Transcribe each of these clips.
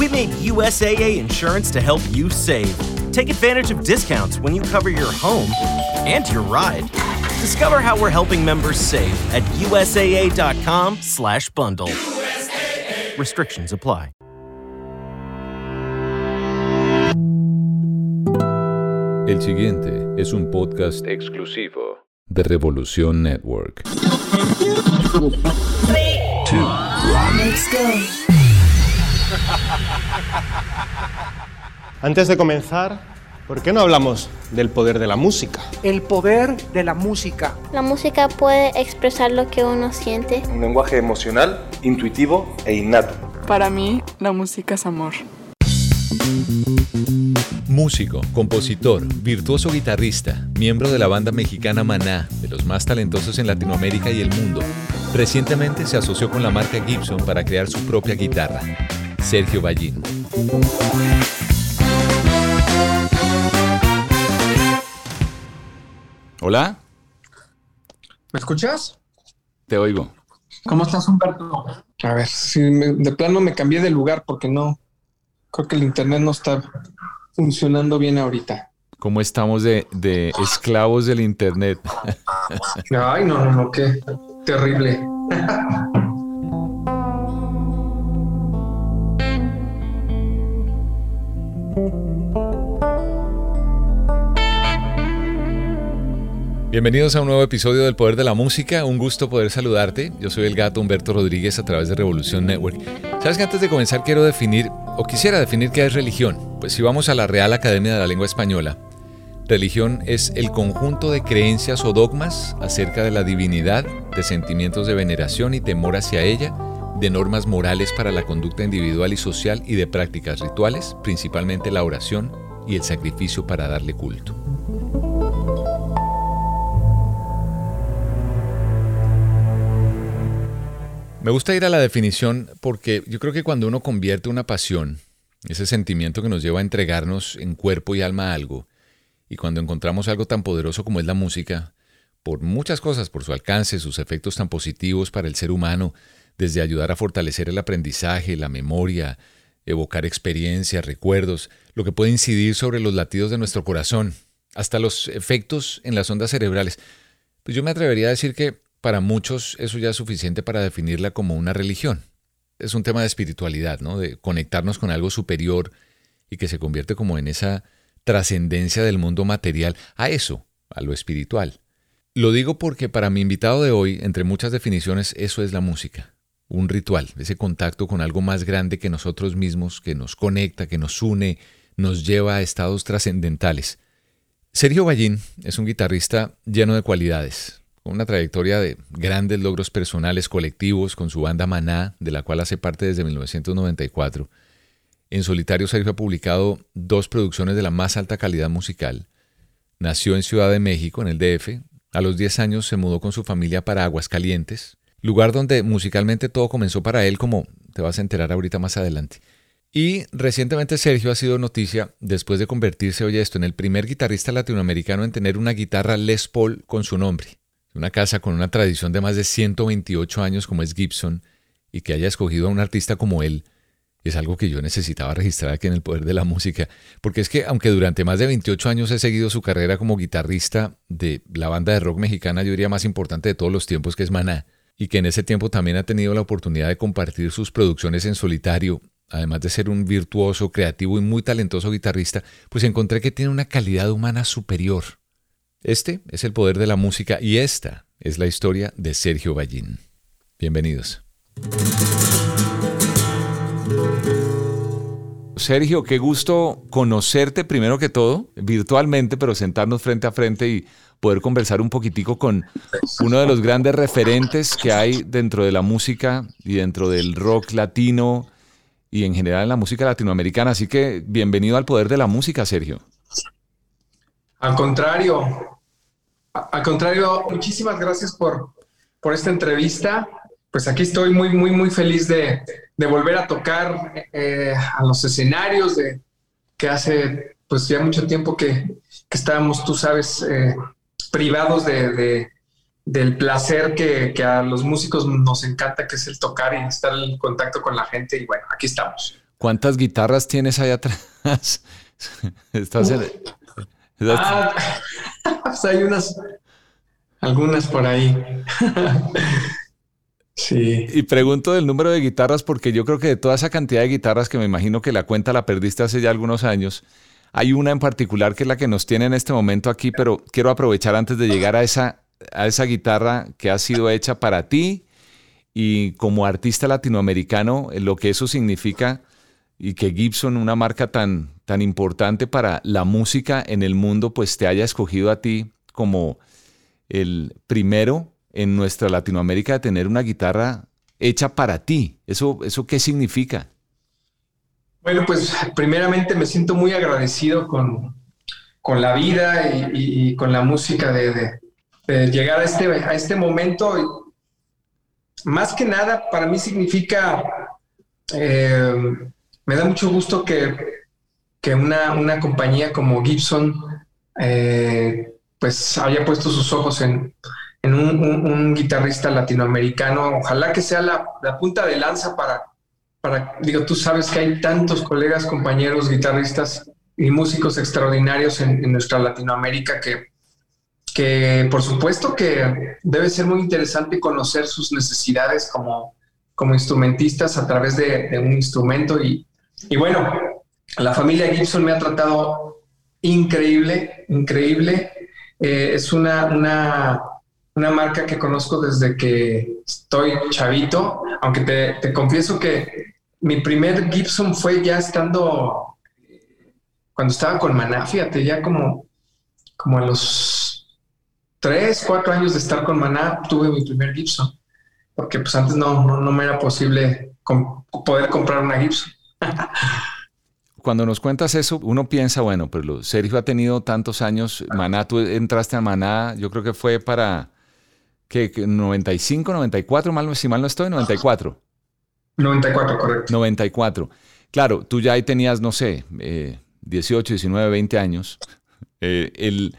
We made USAA insurance to help you save. Take advantage of discounts when you cover your home and your ride. Discover how we're helping members save at usaa.com/bundle. USAA. Restrictions apply. El siguiente es un podcast exclusivo de Revolución Network. Three, two, let's go. Antes de comenzar, ¿por qué no hablamos del poder de la música? El poder de la música. La música puede expresar lo que uno siente. Un lenguaje emocional, intuitivo e innato. Para mí, la música es amor. Músico, compositor, virtuoso guitarrista, miembro de la banda mexicana Maná, de los más talentosos en Latinoamérica y el mundo. Recientemente se asoció con la marca Gibson para crear su propia guitarra. Sergio Ballín. Hola. ¿Me escuchas? Te oigo. ¿Cómo estás, Humberto? A ver, si de plano me cambié de lugar porque no, creo que el internet no está funcionando bien ahorita. ¿Cómo estamos de, de esclavos del internet? Ay, no, no, no, qué terrible. Bienvenidos a un nuevo episodio del Poder de la Música. Un gusto poder saludarte. Yo soy el gato Humberto Rodríguez a través de Revolución Network. Sabes que antes de comenzar quiero definir, o quisiera definir qué es religión. Pues si vamos a la Real Academia de la Lengua Española, religión es el conjunto de creencias o dogmas acerca de la divinidad, de sentimientos de veneración y temor hacia ella, de normas morales para la conducta individual y social y de prácticas rituales, principalmente la oración y el sacrificio para darle culto. Me gusta ir a la definición porque yo creo que cuando uno convierte una pasión, ese sentimiento que nos lleva a entregarnos en cuerpo y alma a algo, y cuando encontramos algo tan poderoso como es la música, por muchas cosas, por su alcance, sus efectos tan positivos para el ser humano, desde ayudar a fortalecer el aprendizaje, la memoria, evocar experiencias, recuerdos, lo que puede incidir sobre los latidos de nuestro corazón, hasta los efectos en las ondas cerebrales. Pues yo me atrevería a decir que para muchos eso ya es suficiente para definirla como una religión. Es un tema de espiritualidad, ¿no? De conectarnos con algo superior y que se convierte como en esa trascendencia del mundo material a eso, a lo espiritual. Lo digo porque para mi invitado de hoy, entre muchas definiciones, eso es la música. Un ritual, ese contacto con algo más grande que nosotros mismos, que nos conecta, que nos une, nos lleva a estados trascendentales. Sergio Ballín es un guitarrista lleno de cualidades, con una trayectoria de grandes logros personales colectivos con su banda Maná, de la cual hace parte desde 1994. En solitario Sergio ha publicado dos producciones de la más alta calidad musical. Nació en Ciudad de México, en el DF. A los 10 años se mudó con su familia para Aguascalientes, lugar donde musicalmente todo comenzó para él, como te vas a enterar ahorita más adelante. Y recientemente Sergio ha sido noticia después de convertirse, oye esto, en el primer guitarrista latinoamericano en tener una guitarra Les Paul con su nombre. Una casa con una tradición de más de 128 años como es Gibson y que haya escogido a un artista como él es algo que yo necesitaba registrar aquí en el poder de la música, porque es que aunque durante más de 28 años he seguido su carrera como guitarrista de la banda de rock mexicana, yo diría más importante de todos los tiempos, que es Maná, y que en ese tiempo también ha tenido la oportunidad de compartir sus producciones en solitario, además de ser un virtuoso, creativo y muy talentoso guitarrista, pues encontré que tiene una calidad humana superior. Este es el poder de la música y esta es la historia de Sergio Ballín. Bienvenidos. Sergio, qué gusto conocerte primero que todo, virtualmente, pero sentarnos frente a frente y poder conversar un poquitico con uno de los grandes referentes que hay dentro de la música y dentro del rock latino y en general en la música latinoamericana. Así que bienvenido al poder de la música, Sergio. Al contrario, al contrario, muchísimas gracias por, por esta entrevista. Pues aquí estoy muy, muy, muy feliz de, volver a tocar eh, a los escenarios, de que hace pues ya mucho tiempo que, estábamos, tú sabes, eh, privados de, del placer que, que, a los músicos nos encanta, que es el tocar y estar en contacto con la gente. Y bueno, aquí estamos. ¿Cuántas guitarras tienes ahí atrás? Estás en, Ah, pues hay unas, algunas por ahí. sí. Y pregunto del número de guitarras porque yo creo que de toda esa cantidad de guitarras que me imagino que la cuenta la perdiste hace ya algunos años, hay una en particular que es la que nos tiene en este momento aquí, pero quiero aprovechar antes de llegar a esa, a esa guitarra que ha sido hecha para ti y como artista latinoamericano, lo que eso significa y que Gibson, una marca tan, tan importante para la música en el mundo, pues te haya escogido a ti como el primero en nuestra Latinoamérica de tener una guitarra hecha para ti. ¿Eso, eso qué significa? Bueno, pues primeramente me siento muy agradecido con, con la vida y, con la música de, llegar a este, a este momento. Más que nada, para mí significa eh, me da mucho gusto que, que una, una, compañía como Gibson eh, pues haya puesto sus ojos en, en un, guitarrista latinoamericano. Ojalá que sea la, la, punta de lanza para, para, digo, tú sabes que hay tantos colegas, compañeros, guitarristas y músicos extraordinarios en, en nuestra Latinoamérica que, que por supuesto que debe ser muy interesante conocer sus necesidades como, como instrumentistas a través de, de un instrumento y, y bueno, la familia Gibson me ha tratado increíble, increíble. Eh, es una, una, una, marca que conozco desde que estoy chavito, aunque te, confieso que mi primer Gibson fue ya estando, cuando estaba con Maná, fíjate, ya como, como a los tres, cuatro años de estar con Maná, tuve mi primer Gibson, porque pues antes no, no me era posible poder comprar una Gibson. Cuando nos cuentas eso, uno piensa, bueno, pero Sergio ha tenido tantos años, Maná, tú entraste a Maná, yo creo que fue para, ¿qué? 95, 94, mal, si mal no estoy, 94. 94, correcto. 94. Claro, tú ya ahí tenías, no sé, 18, 19, 20 años. Eh, el,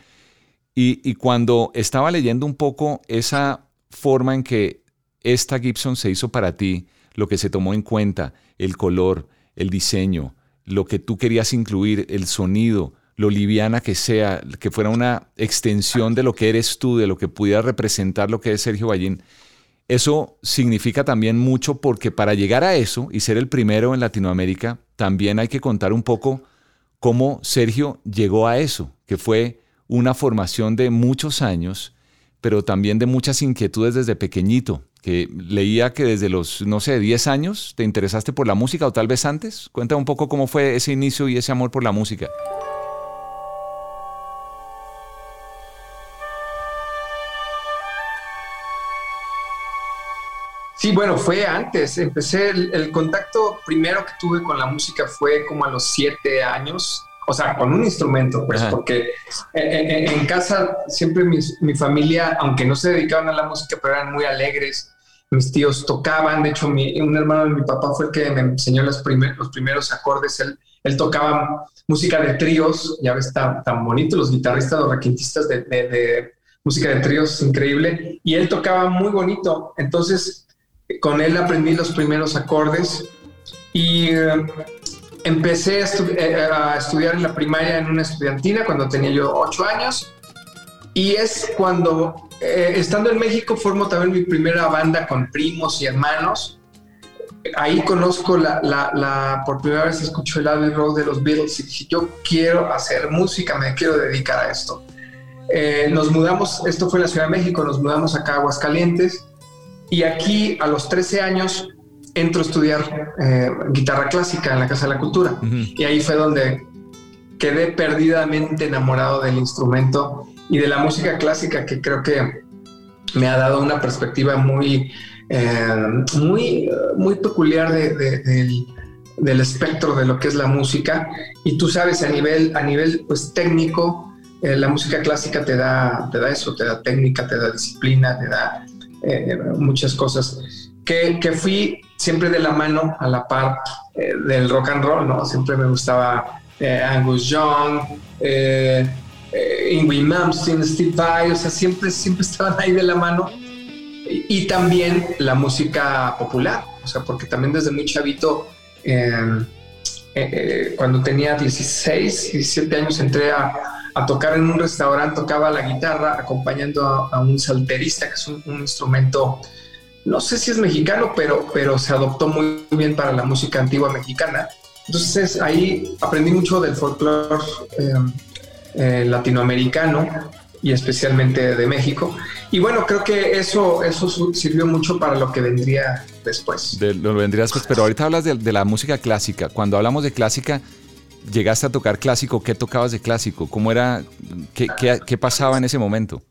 y, y cuando estaba leyendo un poco esa forma en que esta Gibson se hizo para ti, lo que se tomó en cuenta, el color, el diseño, lo que tú querías incluir, el sonido, lo liviana que sea, que fuera una extensión de lo que eres tú, de lo que pudiera representar lo que es Sergio Ballín. Eso significa también mucho porque para llegar a eso y ser el primero en Latinoamérica, también hay que contar un poco cómo Sergio llegó a eso, que fue una formación de muchos años, pero también de muchas inquietudes desde pequeñito que leía que desde los, no sé, 10 años te interesaste por la música o tal vez antes. Cuenta un poco cómo fue ese inicio y ese amor por la música. Sí, bueno, fue antes. Empecé el, contacto primero que tuve con la música fue como a los siete años, o sea, con un instrumento, pues, porque en, casa siempre mi familia, aunque no se dedicaban a la música, pero eran muy alegres. Mis tíos tocaban, de hecho un hermano de mi papá fue el que me enseñó los, los primeros acordes, él, él, tocaba música de tríos, ya ves tan, tan bonito, los guitarristas, los requintistas de, música de tríos, increíble, y él tocaba muy bonito, entonces con él aprendí los primeros acordes y empecé a, eh, a, estudiar en la primaria en una estudiantina cuando tenía yo ocho años y es cuando eh, estando en México formo también mi primera banda con primos y hermanos. Ahí conozco la, por primera vez escucho el Abbey Road de los Beatles y dije, yo quiero hacer música, me quiero dedicar a esto. Eh, nos mudamos, esto fue en la Ciudad de México, nos mudamos acá a Aguascalientes y aquí a los 13 años entro a estudiar eh, guitarra clásica en la Casa de la Cultura. Y ahí fue donde quedé perdidamente enamorado del instrumento y de la música clásica que creo que me ha dado una perspectiva muy, eh, muy, muy peculiar de, del espectro de lo que es la música y tú sabes a nivel, a nivel pues técnico, eh, la música clásica te da, te da eso, te da técnica, te da disciplina, te da eh, muchas cosas. Que, que, fui siempre de la mano a la par eh, del rock and roll, ¿no? Siempre me gustaba Angus Young, eh, Ingrid Malmsteen, Steve Vai, o sea, siempre, siempre estaban ahí de la mano. Y, también la música popular, o sea, porque también desde muy chavito eh, eh, cuando tenía 16, 17 años entré a, a, tocar en un restaurante, tocaba la guitarra acompañando a, un salterista, que es un, instrumento, no sé si es mexicano, pero, pero se adoptó muy bien para la música antigua mexicana. Entonces ahí aprendí mucho del folclore eh, latinoamericano y especialmente de México. Y bueno, creo que eso, eso sirvió mucho para lo que vendría después. De, lo vendría después, pero ahorita hablas de, la música clásica. Cuando hablamos de clásica, llegaste a tocar clásico, ¿qué tocabas de clásico? ¿Cómo era, qué, qué pasaba en ese momento?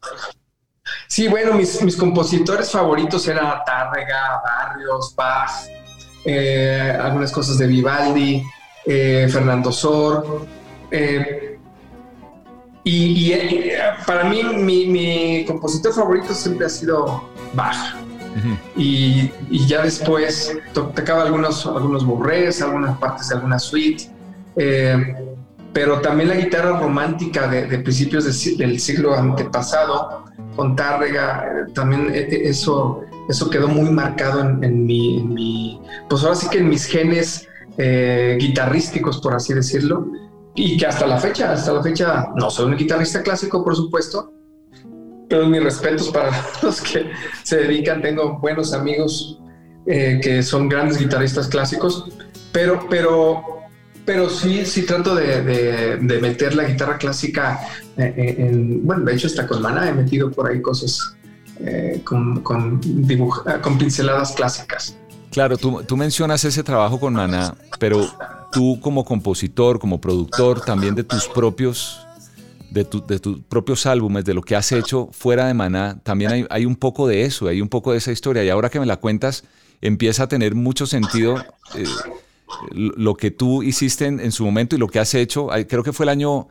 Sí, bueno, mis, mis compositores favoritos eran Tárrega, Barrios, Bach, eh, algunas cosas de Vivaldi, eh, Fernando Sor. Eh, y, y, para mí, mi, mi, compositor favorito siempre ha sido Bach. Uh -huh. y, y, ya después tocaba algunos, algunos borrés, algunas partes de alguna suite. Pero también la guitarra romántica de, de principios de, del siglo antepasado, con Tárrega, eh, también eso, eso quedó muy marcado en, en, mi, pues ahora sí que en mis genes eh, guitarrísticos, por así decirlo y que hasta la fecha, hasta la fecha, no soy un guitarrista clásico, por supuesto, pero mis respetos para los que se dedican, tengo buenos amigos eh, que son grandes guitarristas clásicos, pero, pero, pero sí, sí trato de, de, meter la guitarra clásica en, en, bueno, de hecho hasta con Mana he metido por ahí cosas eh, con, con, dibuja, con pinceladas clásicas. Claro, tú, tú mencionas ese trabajo con Maná, pero tú como compositor, como productor también de tus propios, de, tu, de tus propios álbumes, de lo que has hecho fuera de Maná, también hay, hay, un poco de eso, hay un poco de esa historia. Y ahora que me la cuentas, empieza a tener mucho sentido eh, lo que tú hiciste en, en, su momento y lo que has hecho. Creo que fue el año,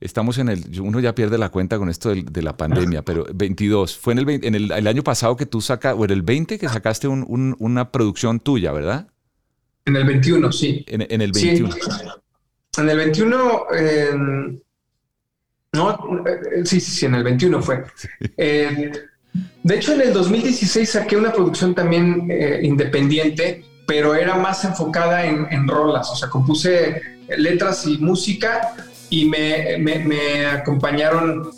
estamos en el, uno ya pierde la cuenta con esto de, de la pandemia, pero 22. Fue en el, en el, el año pasado que tú sacaste, o en el 20 que sacaste un, un, una producción tuya, ¿verdad? En el 21, sí. En, en el 21. Sí. En el 21, eh, no, eh, sí, sí, sí, en el 21 fue. Eh, de hecho, en el 2016 saqué una producción también independiente, pero era más enfocada en, en, rolas, o sea, compuse letras y música y me, me, me acompañaron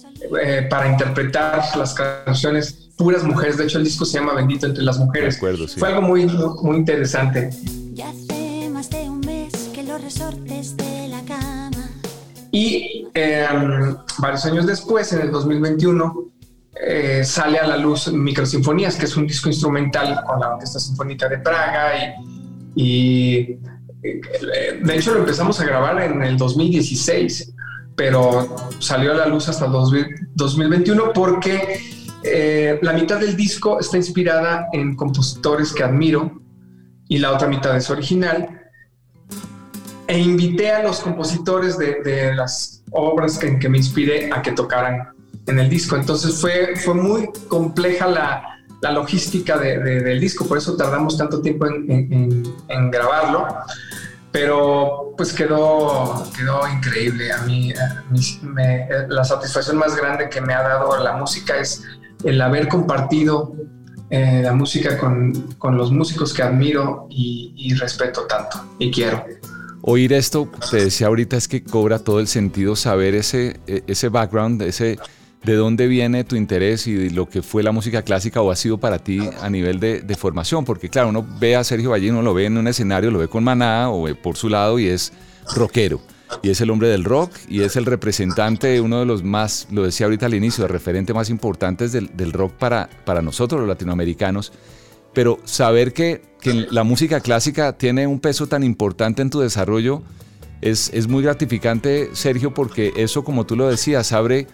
para interpretar las canciones puras mujeres. De hecho, el disco se llama Bendito entre las mujeres. Acuerdo, sí. Fue algo muy, muy interesante. Ya hace más de un mes que los resortes de la cama. Y eh, varios años después, en el 2021, eh, sale a la luz Microsinfonías, que es un disco instrumental con la Orquesta Sinfónica de Praga. Y, eh, de hecho lo empezamos a grabar en el 2016, pero salió a la luz hasta el 2021 porque eh, la mitad del disco está inspirada en compositores que admiro y la otra mitad es original. E invité a los compositores de, de las obras en que me inspiré a que tocaran en el disco. Entonces fue, fue muy compleja la, la logística de, de, del disco, por eso tardamos tanto tiempo en, en, en, grabarlo. Pero pues quedó, quedó increíble. A mí, a mí me, la satisfacción más grande que me ha dado la música es el haber compartido eh, la música con, con, los músicos que admiro y, y, respeto tanto y quiero. Oír esto, te decía ahorita, es que cobra todo el sentido saber ese, e, ese background, ese de dónde viene tu interés y lo que fue la música clásica o ha sido para ti a nivel de, de formación, porque claro, uno ve a Sergio Valle, uno lo ve en un escenario, lo ve con Maná o por su lado y es rockero. Y es el hombre del rock y es el representante, uno de los más, lo decía ahorita al inicio, el referente más importantes del, del rock para, para nosotros los latinoamericanos. Pero saber que, que, la música clásica tiene un peso tan importante en tu desarrollo es, es muy gratificante, Sergio, porque eso, como tú lo decías, abre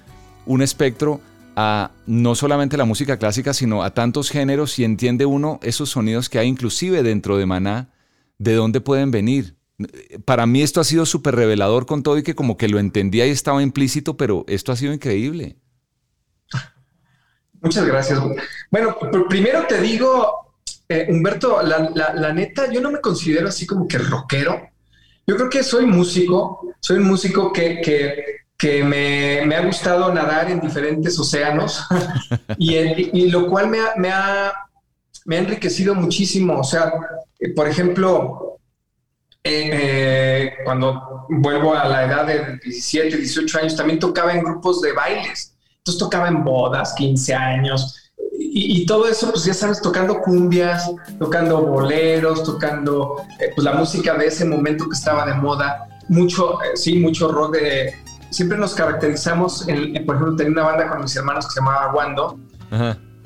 un espectro a no solamente la música clásica, sino a tantos géneros y entiende uno esos sonidos que hay inclusive dentro de Maná, de dónde pueden venir Para mí esto ha sido súper revelador con todo y que como que lo entendía y estaba implícito, pero esto ha sido increíble. Muchas gracias. Bueno, primero te digo, eh, Humberto, la, neta, yo no me considero así como que rockero. Yo creo que soy músico, soy un músico que, que, me, ha gustado nadar en diferentes océanos y, lo cual me ha, me, ha, me ha enriquecido muchísimo. O sea, eh, por ejemplo, eh, cuando vuelvo a la edad de 17, 18 años, también tocaba en grupos de bailes. Entonces tocaba en bodas, 15 años. Y, todo eso, pues ya sabes, tocando cumbias, tocando boleros, tocando eh, pues la música de ese momento que estaba de moda. Mucho, eh, sí, mucho rock de... Siempre nos caracterizamos, en, por ejemplo, tenía una banda con mis hermanos que se llamaba Wando.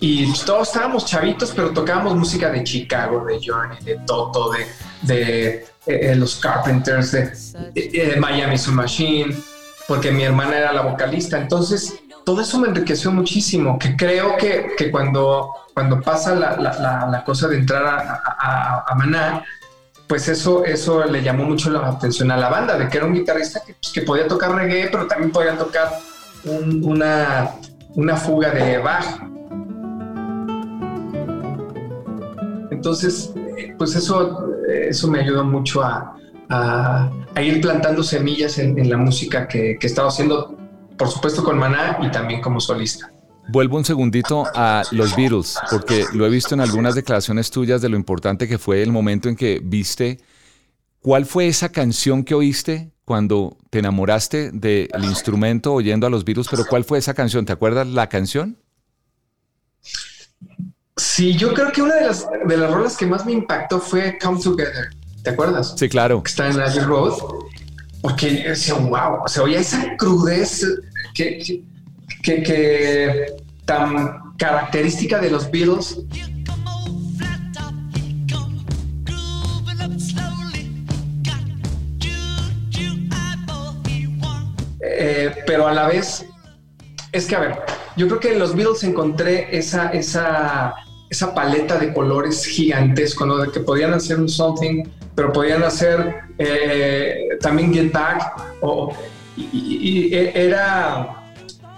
Y todos estábamos chavitos, pero tocábamos música de Chicago, de Journey, de Toto, de, de eh, eh, los Carpenters, de, eh, Miami Soul Machine, porque mi hermana era la vocalista. Entonces, todo eso me enriqueció muchísimo, que creo que, que cuando, cuando pasa la, la, la, cosa de entrar a, a, Maná, pues eso, eso le llamó mucho la atención a la banda, de que era un guitarrista que, pues, podía tocar reggae, pero también podía tocar una, una fuga de Bach. Entonces, pues eso, eso me ayudó mucho a, ir plantando semillas en, la música que, que he estado haciendo, por supuesto con Maná y también como solista. Vuelvo un segundito a los Beatles, porque lo he visto en algunas declaraciones tuyas de lo importante que fue el momento en que viste. ¿Cuál fue esa canción que oíste cuando te enamoraste del instrumento oyendo a los Beatles? Pero ¿cuál fue esa canción? ¿Te acuerdas la canción? Sí, yo creo que una de las, de las rolas que más me impactó fue Come Together. ¿Te acuerdas? Sí, claro. Que está en Abbey Road. Porque decía, wow, o sea, oía esa crudez que, que, que, tan característica de los Beatles. Eh, pero a la vez, es que a ver, yo creo que en los Beatles encontré esa, esa esa paleta de colores gigantesco, ¿no? De que podían hacer un something, pero podían hacer eh, también Get Back, o, y, era,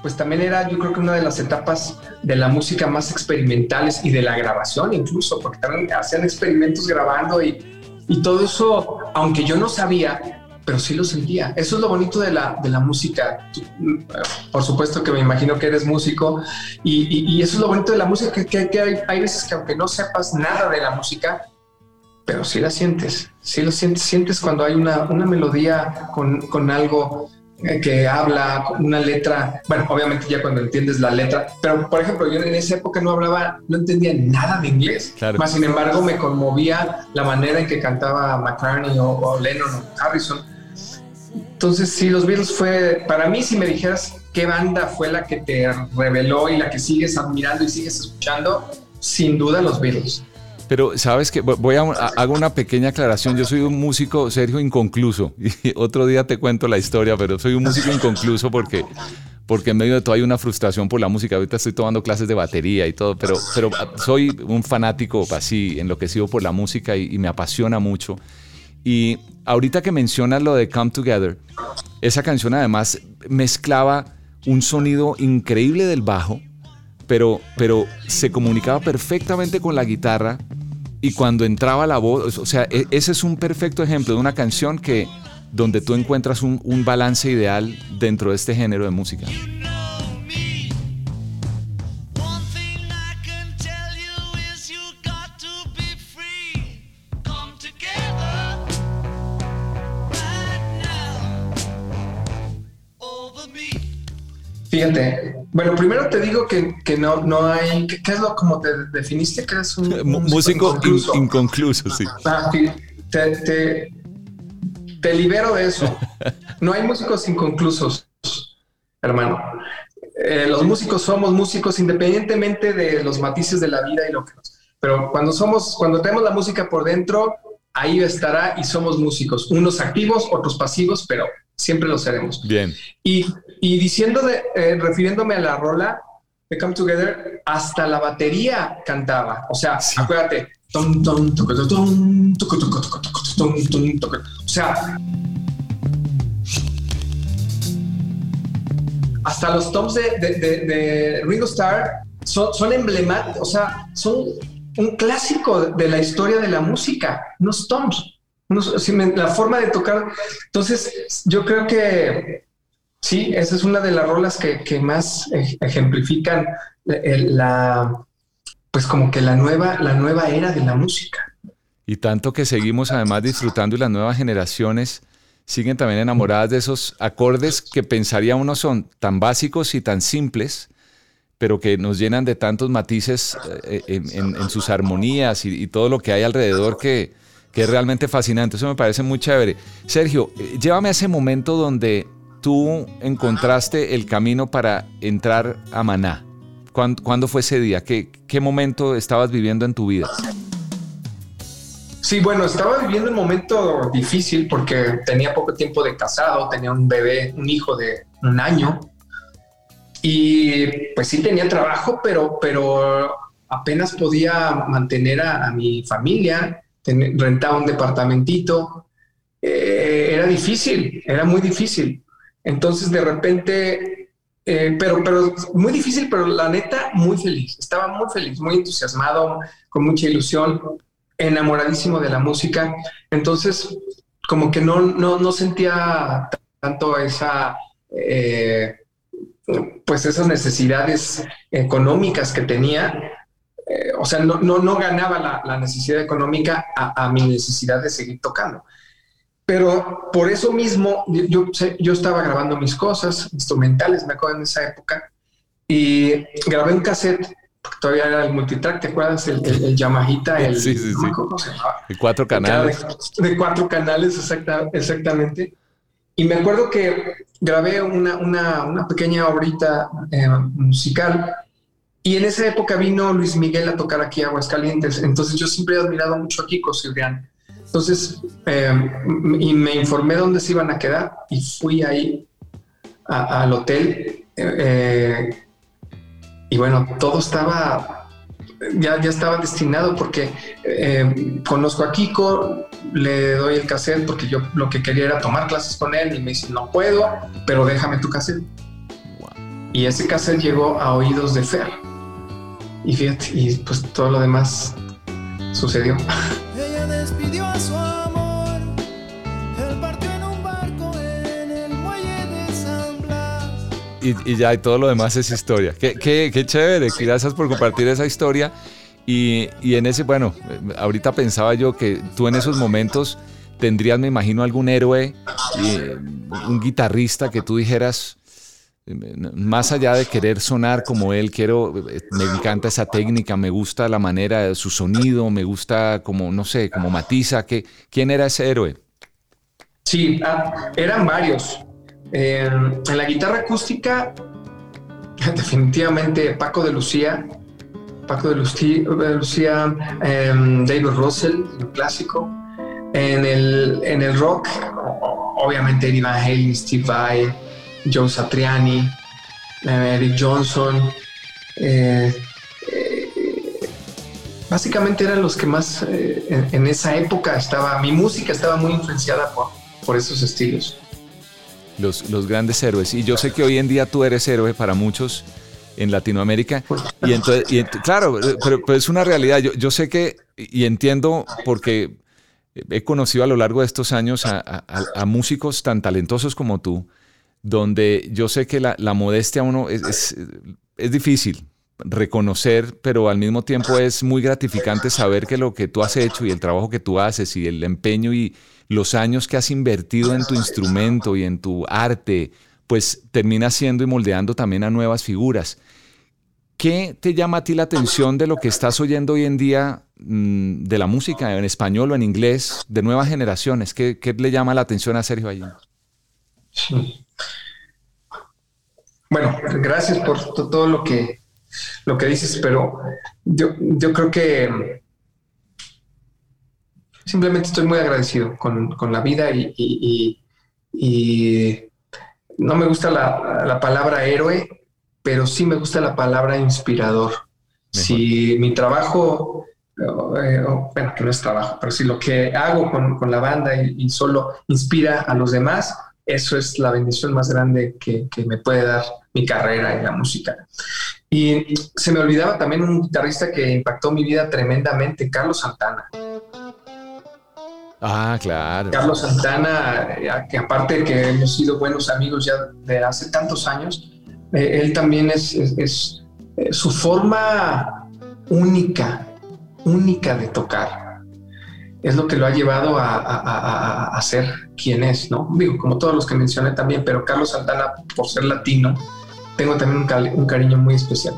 pues también era, yo creo que una de las etapas de la música más experimentales y de la grabación incluso, porque también hacían experimentos grabando y, y todo eso, aunque yo no sabía, pero sí lo sentía. Eso es lo bonito de la, de la música. por supuesto que me imagino que eres músico y, eso es lo bonito de la música, que, que hay, hay, veces que aunque no sepas nada de la música, pero sí la sientes, sí lo sientes, sientes cuando hay una, una melodía con, con algo que habla, una letra, bueno, obviamente ya cuando entiendes la letra, pero por ejemplo, yo en esa época no hablaba, no entendía nada de inglés, más sin embargo me conmovía la manera en que cantaba McCartney o, o Lennon o Harrison. Entonces, sí, los Beatles fue, para mí, si me dijeras qué banda fue la que te reveló y la que sigues admirando y sigues escuchando, sin duda los Beatles. Pero sabes que voy a, hago una pequeña aclaración. Yo soy un músico, Sergio, inconcluso. Y otro día te cuento la historia, pero soy un músico inconcluso porque, porque en medio de todo hay una frustración por la música. Ahorita estoy tomando clases de batería y todo, pero, pero soy un fanático así, enloquecido por la música y, y me apasiona mucho. Y ahorita que mencionas lo de Come Together, esa canción además mezclaba un sonido increíble del bajo, pero, pero se comunicaba perfectamente con la guitarra y cuando entraba la voz, o sea, e, ese es un perfecto ejemplo de una canción que donde tú encuentras un, un balance ideal dentro de este género de música. Fíjate, bueno, primero te digo que, que no, no hay, ¿qué, es lo como te definiste? Que eres un, músico, inconcluso. sí. Ah, te, te, te, libero de eso. No hay músicos inconclusos, hermano. Eh, los músicos somos músicos independientemente de los matices de la vida y lo que nos... Pero cuando somos, cuando tenemos la música por dentro, ahí estará y somos músicos, unos activos, otros pasivos, pero siempre lo seremos. Bien. Y, y diciendo, de, eh, refiriéndome a la rola de Come Together, hasta la batería cantaba. O sea, acuérdate, O sea, hasta los toms de, de, Ringo Starr son, son emblemáticos, o sea, son un clásico de la historia de la música, unos toms. la forma de tocar. Entonces, yo creo que sí, esa es una de las rolas que, más ejemplifican la, pues como que la nueva, la nueva era de la música. Y tanto que seguimos además disfrutando y las nuevas generaciones siguen también enamoradas de esos acordes que pensaría uno son tan básicos y tan simples, pero que nos llenan de tantos matices eh, en, sus armonías y, todo lo que hay alrededor que, es realmente fascinante. Eso me parece muy chévere. Sergio, eh, llévame a ese momento donde tú encontraste el camino para entrar a Maná. ¿Cuándo, fue ese día? ¿Qué, ¿Qué momento estabas viviendo en tu vida? Sí, bueno, estaba viviendo un momento difícil porque tenía poco tiempo de casado, tenía un bebé, un hijo de un año. Y pues sí tenía trabajo, pero, pero apenas podía mantener a, mi familia, rentaba un departamentito. Eh, era difícil, era muy difícil. Entonces de repente, eh, pero, pero muy difícil, pero la neta, muy feliz. Estaba muy feliz, muy entusiasmado, con mucha ilusión enamoradísimo de la música, entonces como que no, no, sentía tanto esa, eh, pues esas necesidades económicas que tenía, eh, o sea, no, no, no ganaba la, necesidad económica a, mi necesidad de seguir tocando. Pero por eso mismo yo, yo estaba grabando mis cosas instrumentales, me acuerdo en esa época, y grabé un cassette todavía era el multitrack, ¿te acuerdas? El, el, el Yamahita, el, sí, sí, sí. De cuatro canales. De, cuatro canales, exactamente. Y me acuerdo que grabé una, una, una pequeña obrita eh, musical y en esa época vino Luis Miguel a tocar aquí a Aguascalientes. Entonces yo siempre he admirado mucho a Kiko Cibrián. Entonces, eh, y me informé dónde se iban a quedar y fui ahí al hotel. Eh, y bueno, todo estaba, ya, ya estaba destinado porque eh, conozco a Kiko, le doy el cassette porque yo lo que quería era tomar clases con él y me dice, no puedo, pero déjame tu cassette. Y ese cassette llegó a oídos de Fer. Y pues todo lo demás sucedió. Ella despidió a su y, ya, y todo lo demás es historia. Qué, qué, qué chévere, gracias por compartir esa historia. Y, y, en ese, bueno, ahorita pensaba yo que tú en esos momentos tendrías, me imagino, algún héroe, un guitarrista que tú dijeras, más allá de querer sonar como él, quiero, me encanta esa técnica, me gusta la manera de su sonido, me gusta como, no sé, como matiza, que, ¿quién era ese héroe? Sí, ah, eran varios. Eh, en la guitarra acústica, definitivamente Paco de Lucía, Paco de Lucía, em, David Russell, el clásico. En el, en el rock, obviamente Eddie Van Halen, Steve Vai, Joe Satriani, eh, Eric Johnson. Eh, básicamente eran los que más en, esa época estaba, mi música estaba muy influenciada por, por esos estilos los, los grandes héroes. Y yo sé que hoy en día tú eres héroe para muchos en Latinoamérica. Y entonces, claro, pero, es una realidad. Yo, yo, sé que, y entiendo porque he conocido a lo largo de estos años a, músicos tan talentosos como tú, donde yo sé que la, modestia uno es, es, difícil reconocer, pero al mismo tiempo es muy gratificante saber que lo que tú has hecho y el trabajo que tú haces y el empeño y, los años que has invertido en tu instrumento y en tu arte, pues termina siendo y moldeando también a nuevas figuras. ¿Qué te llama a ti la atención de lo que estás oyendo hoy en día mm, de la música en español o en inglés de nuevas generaciones? ¿Qué, le llama la atención a Sergio allí? Bueno, gracias por todo lo que, lo que dices, pero yo, yo creo que simplemente estoy muy agradecido con, la vida y, no me gusta la, palabra héroe, pero sí me gusta la palabra inspirador. Si mi trabajo bueno, que no es trabajo, pero si lo que hago con, la banda y, solo inspira a los demás, eso es la bendición más grande que, que me puede dar mi carrera en la música. Y se me olvidaba también un guitarrista que impactó mi vida tremendamente, Carlos Santana. Ah, claro. Carlos Santana, eh, que aparte de que hemos sido buenos amigos ya de hace tantos años, eh, él también es, es, eh, su forma única, única de tocar. Es lo que lo ha llevado a, a, ser quien es, ¿no? Digo, como todos los que mencioné también, pero Carlos Santana, por ser latino, tengo también un, cariño muy especial.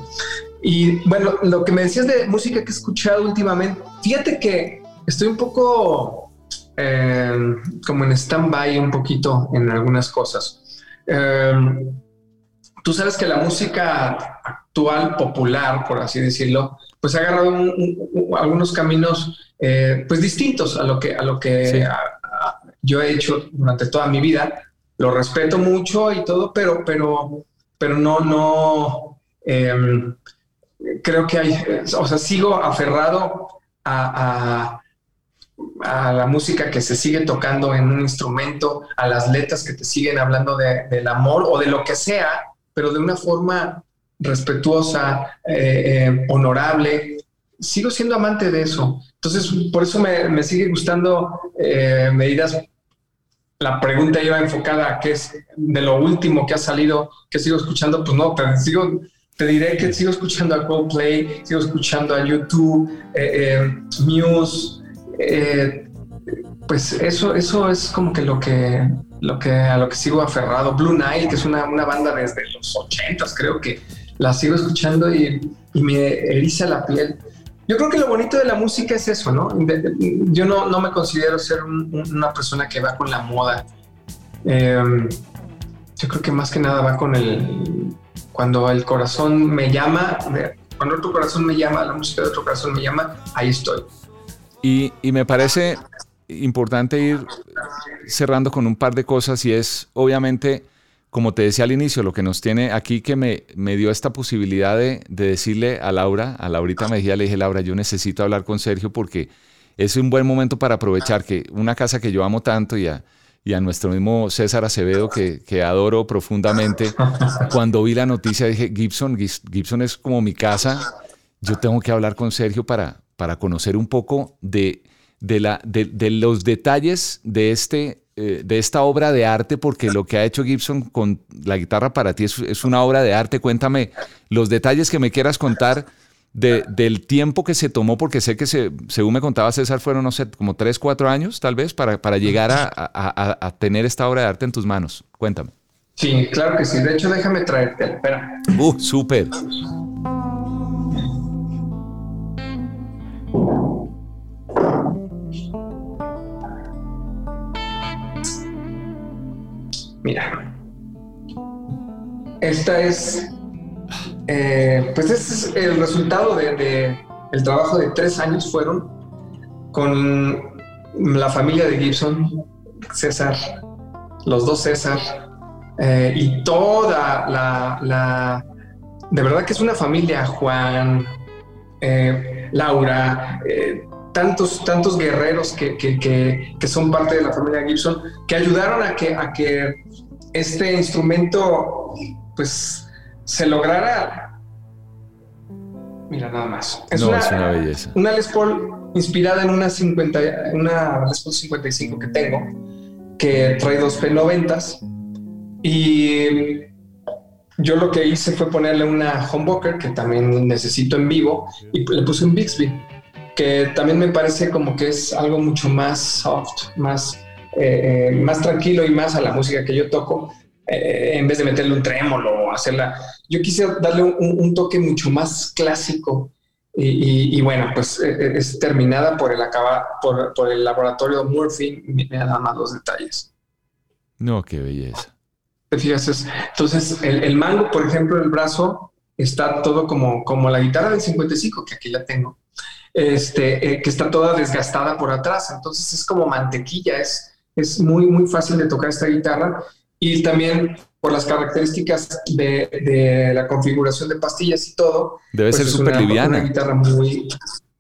Y bueno, lo que me decías de música que he escuchado últimamente, fíjate que estoy un poco eh, como en stand-by un poquito en algunas cosas. Eh, tú sabes que la música actual, popular, por así decirlo, pues ha agarrado algunos caminos eh, pues distintos a lo que, a lo que yo he hecho durante toda mi vida. Lo respeto mucho y todo, pero, pero pero no, no, em, creo que hay, o sea, sigo aferrado a, a, la música que se sigue tocando en un instrumento, a las letras que te siguen hablando del amor o de lo que sea, pero de una forma respetuosa, eh, eh, honorable. Sigo siendo amante de eso. Entonces, por eso me, sigue gustando eh, medidas la pregunta iba enfocada a qué es de lo último que ha salido, que sigo escuchando, pues no, te, diré que sigo escuchando a Coldplay, sigo escuchando a YouTube, Muse, pues eso, eso es como que lo que, lo que a lo que sigo aferrado. Blue Nile, que es una, una banda desde los ochentas, creo que la sigo escuchando y, y me eriza la piel. Yo creo que lo bonito de la música es eso, ¿no? Yo no, no me considero ser una persona que va con la moda. Em, yo creo que más que nada va con el... Cuando el corazón me llama, cuando otro corazón me llama, la música de otro corazón me llama, ahí estoy. Y, y me parece importante ir cerrando con un par de cosas y es, obviamente, como te decía al inicio, lo que nos tiene aquí que me, dio esta posibilidad de, decirle a Laura, a Laurita Mejía, le dije, Laura, yo necesito hablar con Sergio porque es un buen momento para aprovechar que una casa que yo amo tanto y a, y a nuestro mismo César Acevedo, que, adoro profundamente, cuando vi la noticia dije, Gibson, Gibson es como mi casa, yo tengo que hablar con Sergio para, conocer un poco de los detalles de este eh, de esta obra de arte, porque lo que ha hecho Gibson con la guitarra para ti es, una obra de arte. Cuéntame los detalles que me quieras contar de, del tiempo que se tomó, porque sé que se, según me contaba César, fueron, no sé, como tres, cuatro años tal vez para, para llegar a, tener esta obra de arte en tus manos. Cuéntame. Sí, claro que sí. De hecho, déjame traerte. Espera. Uh, súper. Mira, esta es, eh, pues este es el resultado de, el trabajo de tres años fueron con la familia de Gibson, César, los dos César eh, y toda la, de verdad que es una familia, Juan, eh, Laura, tantos, tantos guerreros que, que, son parte de la familia Gibson, que ayudaron que, a que este instrumento pues se lograra. Mira, nada más. Es, una, es una, belleza. Una Les Paul inspirada en una, 50, una Les Paul 55 que tengo, que trae dos P90s. Y yo lo que hice fue ponerle una humbucker que también necesito en vivo y le puse un Bixby que también me parece como que es algo mucho más soft, más, eh, eh, más tranquilo y más a la música que yo toco, eh, en vez de meterle un trémolo o hacerla. Yo quise darle un, toque mucho más clásico y, bueno, pues es terminada por el, acaba, por, por el laboratorio Murphy, me da más los detalles. No, qué belleza. ¿Te fijas? Entonces, el, el mango, por ejemplo, el brazo, está todo como, como la guitarra del 55, que aquí la tengo este, eh, que está toda desgastada por atrás. Entonces es como mantequilla, es, es muy, muy fácil de tocar esta guitarra. Y también por las características de, la configuración de pastillas y todo. Debe pues ser súper liviana. Una guitarra muy,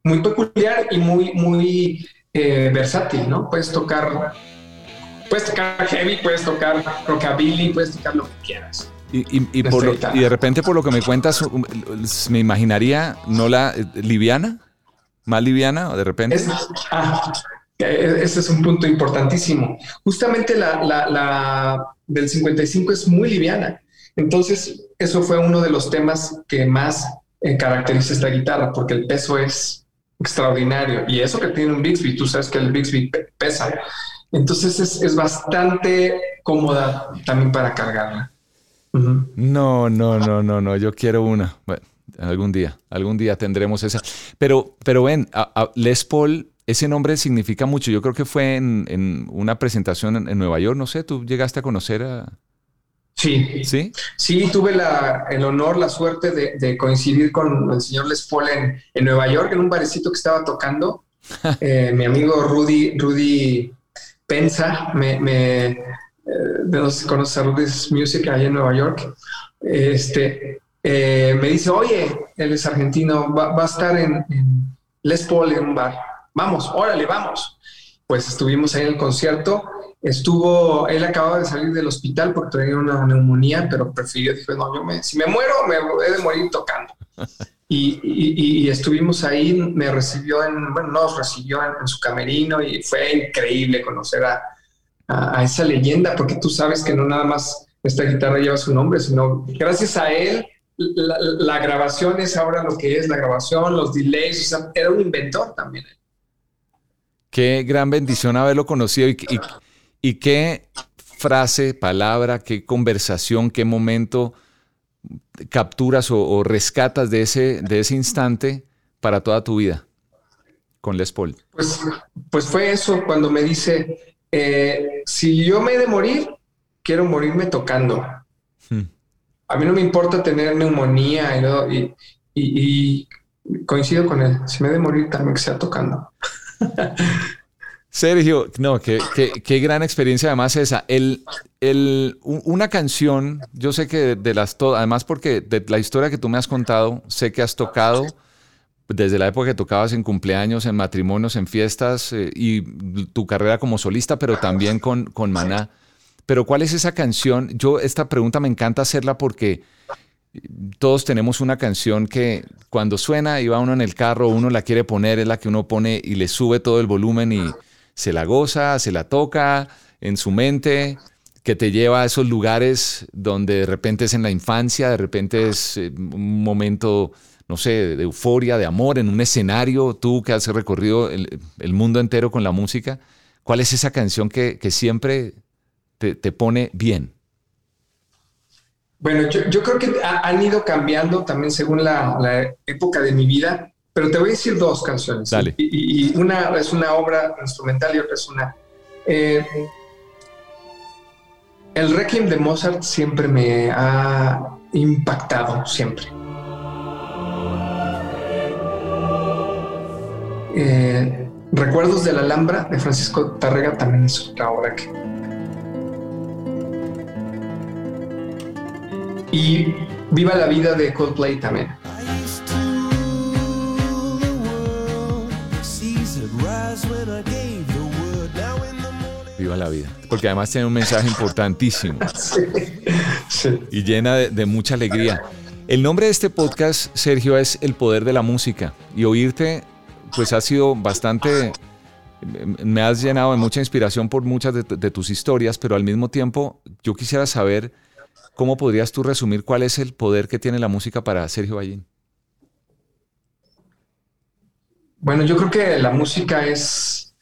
muy peculiar y muy, muy eh, versátil, ¿no? Puedes tocar, puedes tocar heavy, puedes tocar rockabilly, puedes tocar lo que quieras. Y, y, de repente por lo que me cuentas, me imaginaría, ¿no la eh, liviana? ¿Más liviana de repente? Ah, e, ese es un punto importantísimo. Justamente la, la, del 55 es muy liviana. Entonces, eso fue uno de los temas que más eh, caracteriza esta guitarra, porque el peso es extraordinario. Y eso que tiene un Bixby, tú sabes que el Bixby pesa. Entonces es, es bastante cómoda también para cargarla. No, no, no, no, no, yo quiero una. Bueno, algún día, algún día tendremos esa. Pero, pero ven, Les Paul, ese nombre significa mucho. Yo creo que fue en, una presentación en, Nueva York, no sé, tú llegaste a conocer a... Sí, sí, sí, tuve la, el honor, la suerte de, coincidir con el señor Les Paul en, Nueva York, en un barecito que estaba tocando. Eh, mi amigo Rudy, Rudy Pensa me, eh, de los que conoce a Rudy's Music allá en Nueva York, este, eh, me dice, oye, él es argentino, va, a estar en, Les Paul en un bar. Vamos, órale, vamos. Pues estuvimos ahí en el concierto. Estuvo, él acababa de salir del hospital porque tenía una neumonía, pero prefirió, dijo, no, yo me, si me muero, me voy a morir tocando. Y, y, estuvimos ahí, me recibió en, bueno, nos recibió en, su camerino y fue increíble conocer a, a, esa leyenda, porque tú sabes que no nada más esta guitarra lleva su nombre, sino gracias a él la, grabación es ahora lo que es la grabación, los delays, o sea, era un inventor también. Qué gran bendición haberlo conocido y, y, qué frase, palabra, qué conversación, qué momento capturas o, rescatas de ese, de ese instante para toda tu vida con Les Paul. Pues, pues fue eso cuando me dice, eh, si yo me he de morir, quiero morirme tocando. Hmm. A mí no me importa tener neumonía y, coincido con él. Si me he de morir, también que sea tocando. Sergio, no, qué, qué, gran experiencia además esa. El, el, una canción, yo sé que de, las todas, además porque de la historia que tú me has contado, sé que has tocado desde la época que tocabas en cumpleaños, en matrimonios, en fiestas eh, y tu carrera como solista, pero también con, con Maná. Pero ¿cuál es esa canción? Yo esta pregunta me encanta hacerla porque todos tenemos una canción que cuando suena y va uno en el carro, uno la quiere poner, es la que uno pone y le sube todo el volumen y se la goza, se la toca en su mente, que te lleva a esos lugares donde de repente es en la infancia, de repente es eh, un momento no sé, de euforia, de amor en un escenario, tú que has recorrido el, mundo entero con la música, ¿cuál es esa canción que, siempre te, pone bien? Bueno, yo, creo que han ido cambiando también según la, época de mi vida, pero te voy a decir dos canciones. Dale. Y, una es una obra instrumental y otra es una... Eh, el Requiem de Mozart siempre me ha impactado, siempre. Eh, Recuerdos de la Alhambra de Francisco Tarrega también es otra obra que. Y Viva la vida de Coldplay también. Viva la vida. Porque además tiene un mensaje importantísimo. Y llena de, de mucha alegría. El nombre de este podcast, Sergio, es El Poder de la Música. Y oírte pues ha sido bastante, me has llenado de mucha inspiración por muchas de, tus historias, pero al mismo tiempo yo quisiera saber cómo podrías tú resumir cuál es el poder que tiene la música para Sergio Ballín. Bueno, yo creo que la música es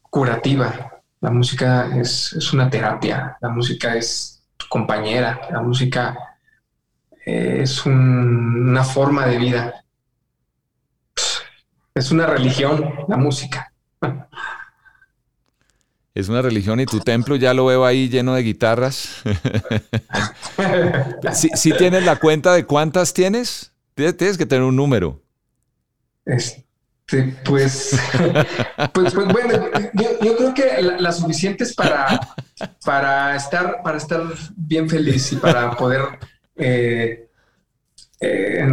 curativa, la música es, una terapia, la música es tu compañera, la música es una forma de vida es una religión, la música. Es una religión y tu templo ya lo veo ahí lleno de guitarras. ¿Sí, tienes la cuenta de cuántas tienes? Tienes que tener un número. Este, pues, pues, pues, bueno, yo, creo que las suficientes para, para, estar, para estar bien feliz y para poder eh, eh,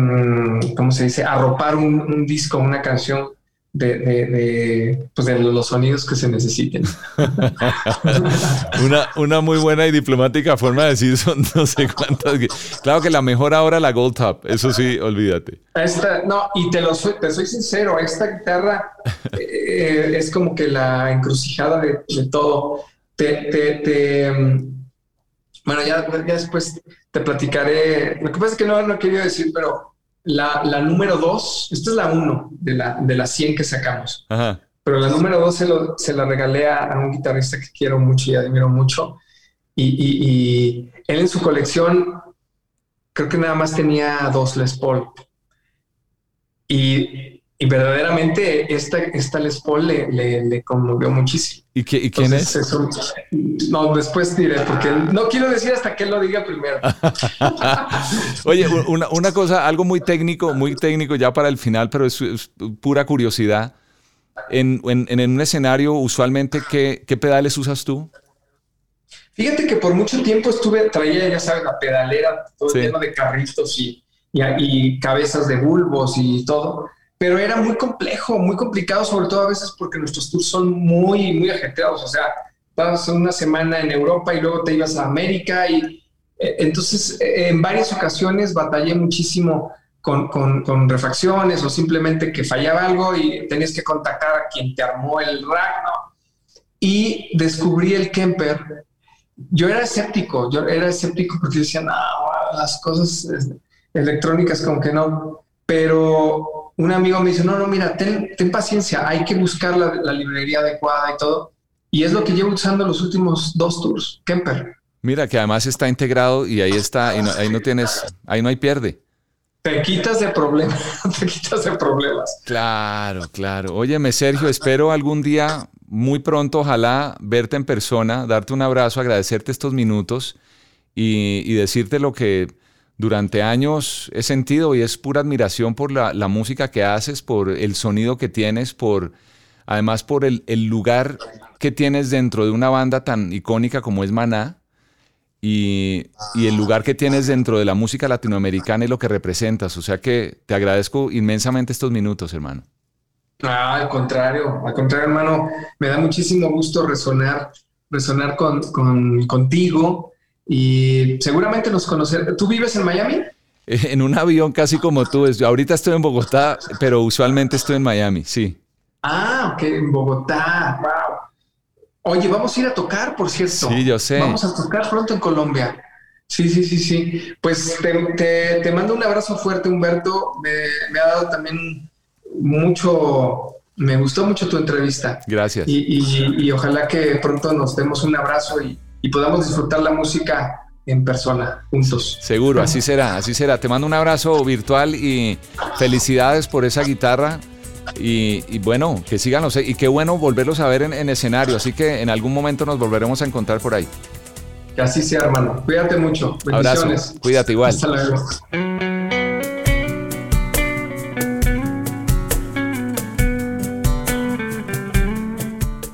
¿cómo se dice? Arropar un, un disco, una canción de, de, pues de, los sonidos que se necesiten. una, una muy buena y diplomática forma de decir son no sé cuántas. Claro que la mejor ahora la Gold Top, eso sí, olvídate. Esta, no, y te lo soy, te soy sincero, esta guitarra eh, es como que la encrucijada de, todo. Te, te, mm, bueno, ya, ya después te platicaré. Lo que pasa es que no, no quería decir, pero la, la número dos, esta es la uno de, la, de las 100 que sacamos. Pero la número dos se, se la regalé a, un guitarrista que quiero mucho y admiro mucho. Y, y, y, él en su colección, creo que nada más tenía dos Les Paul. Y y verdaderamente esta, esta Les Paul le, le, conmovió muchísimo. ¿Y, qué, quién es? no, después diré, porque no quiero decir hasta que él lo diga primero. Oye, una, una, cosa, algo muy técnico, muy técnico ya para el final, pero es, pura curiosidad. En, en, en, un escenario, usualmente, ¿qué, ¿qué pedales usas tú? Fíjate que por mucho tiempo estuve, traía, ya sabes, la pedalera, todo lleno de carritos y, y, y cabezas de bulbos y todo pero era muy complejo, muy complicado, sobre todo a veces porque nuestros tours son muy, muy ajetreados. O sea, vas una semana en Europa y luego te ibas a América y eh, entonces eh, en varias ocasiones batallé muchísimo con, con, refacciones o simplemente que fallaba algo y tenías que contactar a quien te armó el rack, ¿no? Y descubrí el Kemper. Yo era escéptico, yo era escéptico porque decía, no, las cosas este, electrónicas como que no, pero un amigo me dice, no, no, mira, ten, paciencia, hay que buscar la, librería adecuada y todo. Y es lo que llevo usando los últimos dos tours, Kemper. Mira, que además está integrado y ahí está, ahí no tienes, ahí no hay pierde. Te quitas de problemas, te quitas de problemas. Claro, claro. Óyeme, Sergio, espero algún día, muy pronto, ojalá verte en persona, darte un abrazo, agradecerte estos minutos y, y decirte lo que durante años he sentido y es pura admiración por la, música que haces, por el sonido que tienes, por además por el, lugar que tienes dentro de una banda tan icónica como es Maná y, el lugar que tienes dentro de la música latinoamericana y lo que representas. O sea que te agradezco inmensamente estos minutos, hermano. Ah, al contrario, al contrario, hermano, me da muchísimo gusto resonar, resonar con, contigo y seguramente nos conocer. ¿Tú vives en Miami? En un avión casi como tú. Ahorita estoy en Bogotá, pero usualmente estoy en Miami, sí. Ah, ok, en Bogotá. Wow. Oye, vamos a ir a tocar, por cierto. Sí, yo sé. Vamos a tocar pronto en Colombia. Sí, sí, sí, sí. Pues te, te, mando un abrazo fuerte, Humberto. Me, ha dado también mucho, me gustó mucho tu entrevista. Gracias. Y, y ojalá que pronto nos demos un abrazo y, y podamos disfrutar la música en persona, juntos. Seguro, así será, así será. Te mando un abrazo virtual y felicidades por esa guitarra. Y, bueno, que sigan los, y qué bueno volverlos a ver en, en, escenario. Así que en algún momento nos volveremos a encontrar por ahí. Que así sea, hermano. Cuídate mucho. Bendiciones. Abrazo. Cuídate igual. Hasta luego.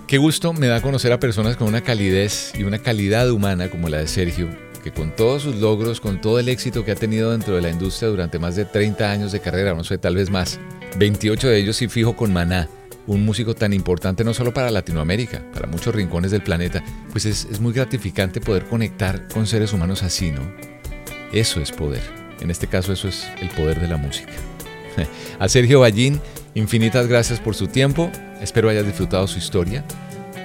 Qué gusto me da conocer a personas con una calidez y una calidad humana como la de Sergio, que con todos sus logros, con todo el éxito que ha tenido dentro de la industria durante más de 30 años de carrera, no sé, tal vez más, 28 de ellos sí fijo con Maná, un músico tan importante no solo para Latinoamérica, para muchos rincones del planeta, pues es, es muy gratificante poder conectar con seres humanos así, ¿no? Eso es poder. En este caso eso es el poder de la música. A Sergio Ballín, infinitas gracias por su tiempo. Espero hayas disfrutado su historia.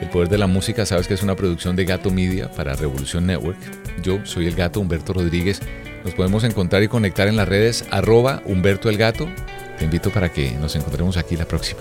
El Poder de la Música, sabes que es una producción de Gato Media para Revolución Network. Yo soy el gato Humberto Rodríguez. Nos podemos encontrar y conectar en las redes arroba Humberto el Gato. Te invito para que nos encontremos aquí la próxima.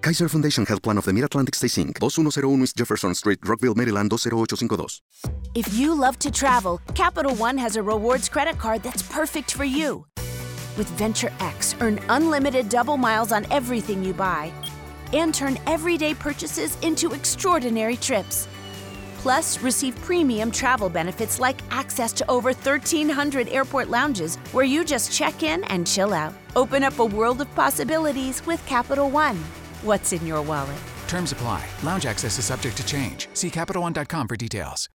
Kaiser Foundation Health Plan of the Mid-Atlantic Stay Inc., 2101 East Jefferson Street, Rockville, Maryland 20852. If you love to travel, Capital One has a rewards credit card that's perfect for you. With Venture X, earn unlimited double miles on everything you buy and turn everyday purchases into extraordinary trips. Plus, receive premium travel benefits like access to over 1,300 airport lounges where you just check in and chill out. Open up a world of possibilities with Capital One. What's in your wallet? Terms apply. Lounge access is subject to change. See CapitalOne.com for details.